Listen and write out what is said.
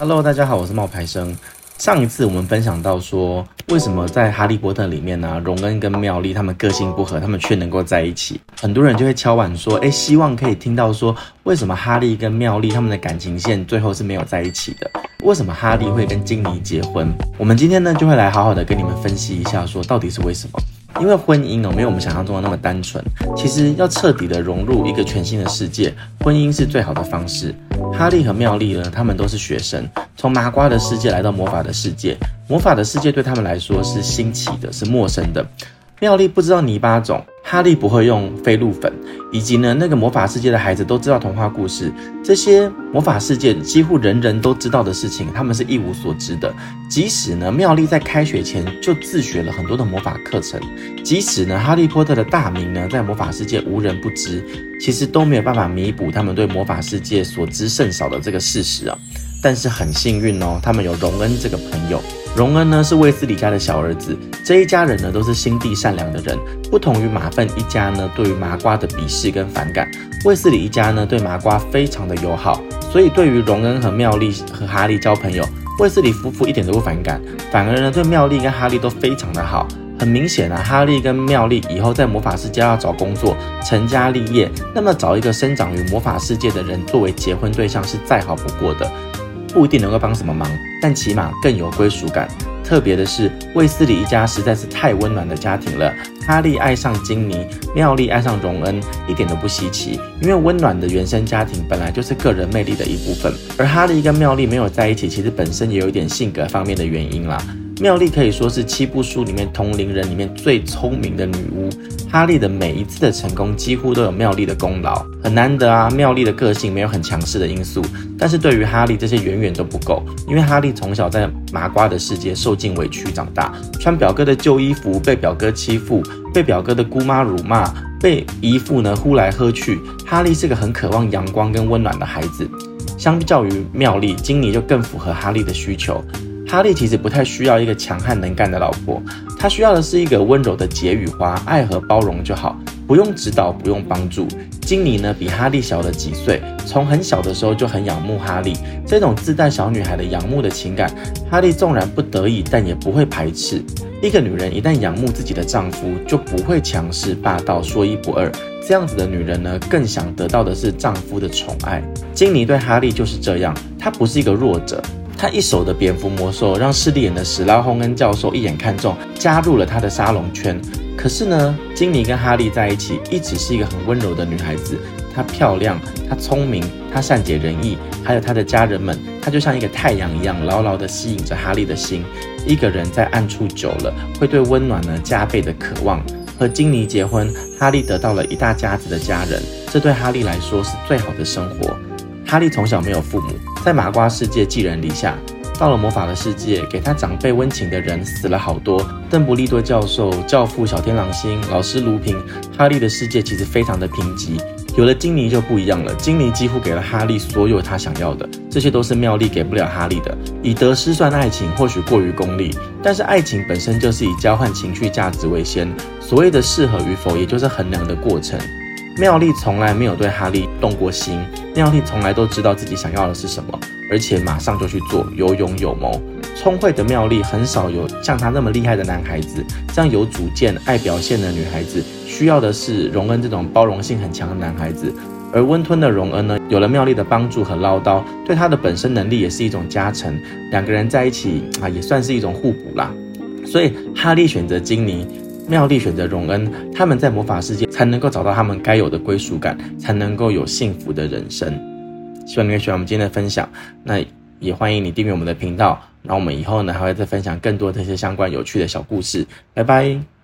Hello，大家好，我是冒牌生。上一次我们分享到说，为什么在《哈利波特》里面呢、荣恩跟妙丽他们个性不合，他们却能够在一起。很多人就会敲碗说，哎，希望可以听到说，为什么哈利跟妙丽他们的感情线最后是没有在一起的？为什么哈利会跟金妮结婚？我们今天呢，就会来好好的跟你们分析一下，说到底是为什么。因为婚姻哦，没有我们想象中的那么单纯。其实要彻底的融入一个全新的世界，婚姻是最好的方式。哈利和妙丽呢，他们都是学生，从麻瓜的世界来到魔法的世界。魔法的世界对他们来说是新奇的，是陌生的。妙丽不知道泥巴种，哈利不会用飞鹿粉，以及呢，那个魔法世界的孩子都知道童话故事，这些魔法世界几乎人人都知道的事情，他们是一无所知的。即使呢，妙丽在开学前就自学了很多的魔法课程，即使呢，哈利波特的大名呢，在魔法世界无人不知，其实都没有办法弥补他们对魔法世界所知甚少的这个事实啊。但是很幸运哦，他们有荣恩这个朋友。荣恩呢，是卫斯理家的小儿子，这一家人呢，都是心地善良的人。不同于马份一家呢，对于麻瓜的鄙视跟反感，卫斯理一家呢，对麻瓜非常的友好。所以对于荣恩和妙丽和哈利交朋友，卫斯理夫妇一点都不反感，反而呢，对妙丽跟哈利都非常的好。很明显啊，哈利跟妙丽以后在魔法世界要找工作、成家立业，那么找一个生长于魔法世界的人作为结婚对象是再好不过的。不一定能够帮什么忙，但起码更有归属感。特别的是，卫斯理一家实在是太温暖的家庭了。哈利爱上金妮，妙丽爱上荣恩，一点都不稀奇。因为温暖的原生家庭本来就是个人魅力的一部分。而哈利跟妙丽没有在一起，其实本身也有一点性格方面的原因啦。妙丽可以说是七部书里面同龄人里面最聪明的女巫。哈利的每一次的成功几乎都有妙丽的功劳，很难得啊。妙丽的个性没有很强势的因素，但是对于哈利这些远远都不够，因为哈利从小在麻瓜的世界受尽委屈长大，穿表哥的旧衣服，被表哥欺负，被表哥的姑妈辱骂，被姨父呢呼来喝去。哈利是个很渴望阳光跟温暖的孩子，相较于妙丽，金妮就更符合哈利的需求。哈利其实不太需要一个强悍能干的老婆，他需要的是一个温柔的解语花，爱和包容就好，不用指导，不用帮助。金妮呢，比哈利小了几岁，从很小的时候就很仰慕哈利，这种自带小女孩的仰慕的情感，哈利纵然不得已，但也不会排斥。一个女人一旦仰慕自己的丈夫，就不会强势霸道，说一不二。这样子的女人呢，更想得到的是丈夫的宠爱。金妮对哈利就是这样，她不是一个弱者。他一手的蝙蝠魔兽让势利眼的史拉轰恩教授一眼看中，加入了他的沙龙圈。可是呢，金妮跟哈利在一起，一直是一个很温柔的女孩子。她漂亮，她聪明，她善解人意，还有她的家人们，她就像一个太阳一样，牢牢地吸引着哈利的心。一个人在暗处久了，会对温暖呢加倍的渴望。和金妮结婚，哈利得到了一大家子的家人，这对哈利来说是最好的生活。哈利从小没有父母，在麻瓜世界寄人篱下。到了魔法的世界，给他长辈温情的人死了好多。邓布利多教授、教父小天狼星、老师卢平，哈利的世界其实非常的贫瘠。有了金妮就不一样了，金妮几乎给了哈利所有他想要的，这些都是妙丽给不了哈利的。以得失算爱情，或许过于功利，但是爱情本身就是以交换情绪价值为先。所谓的适合与否，也就是衡量的过程。妙丽从来没有对哈利动过心，妙丽从来都知道自己想要的是什么，而且马上就去做，有勇有谋。聪慧的妙丽很少有像她那么厉害的男孩子，这样有主见、爱表现的女孩子需要的是荣恩这种包容性很强的男孩子。而温吞的荣恩呢，有了妙丽的帮助和唠叨，对他的本身能力也是一种加成。两个人在一起啊，也算是一种互补啦。所以哈利选择金妮。妙丽选择荣恩，他们在魔法世界才能够找到他们该有的归属感，才能够有幸福的人生。希望你会喜欢我们今天的分享，那也欢迎你订阅我们的频道，那我们以后呢还会再分享更多这些相关有趣的小故事。拜拜。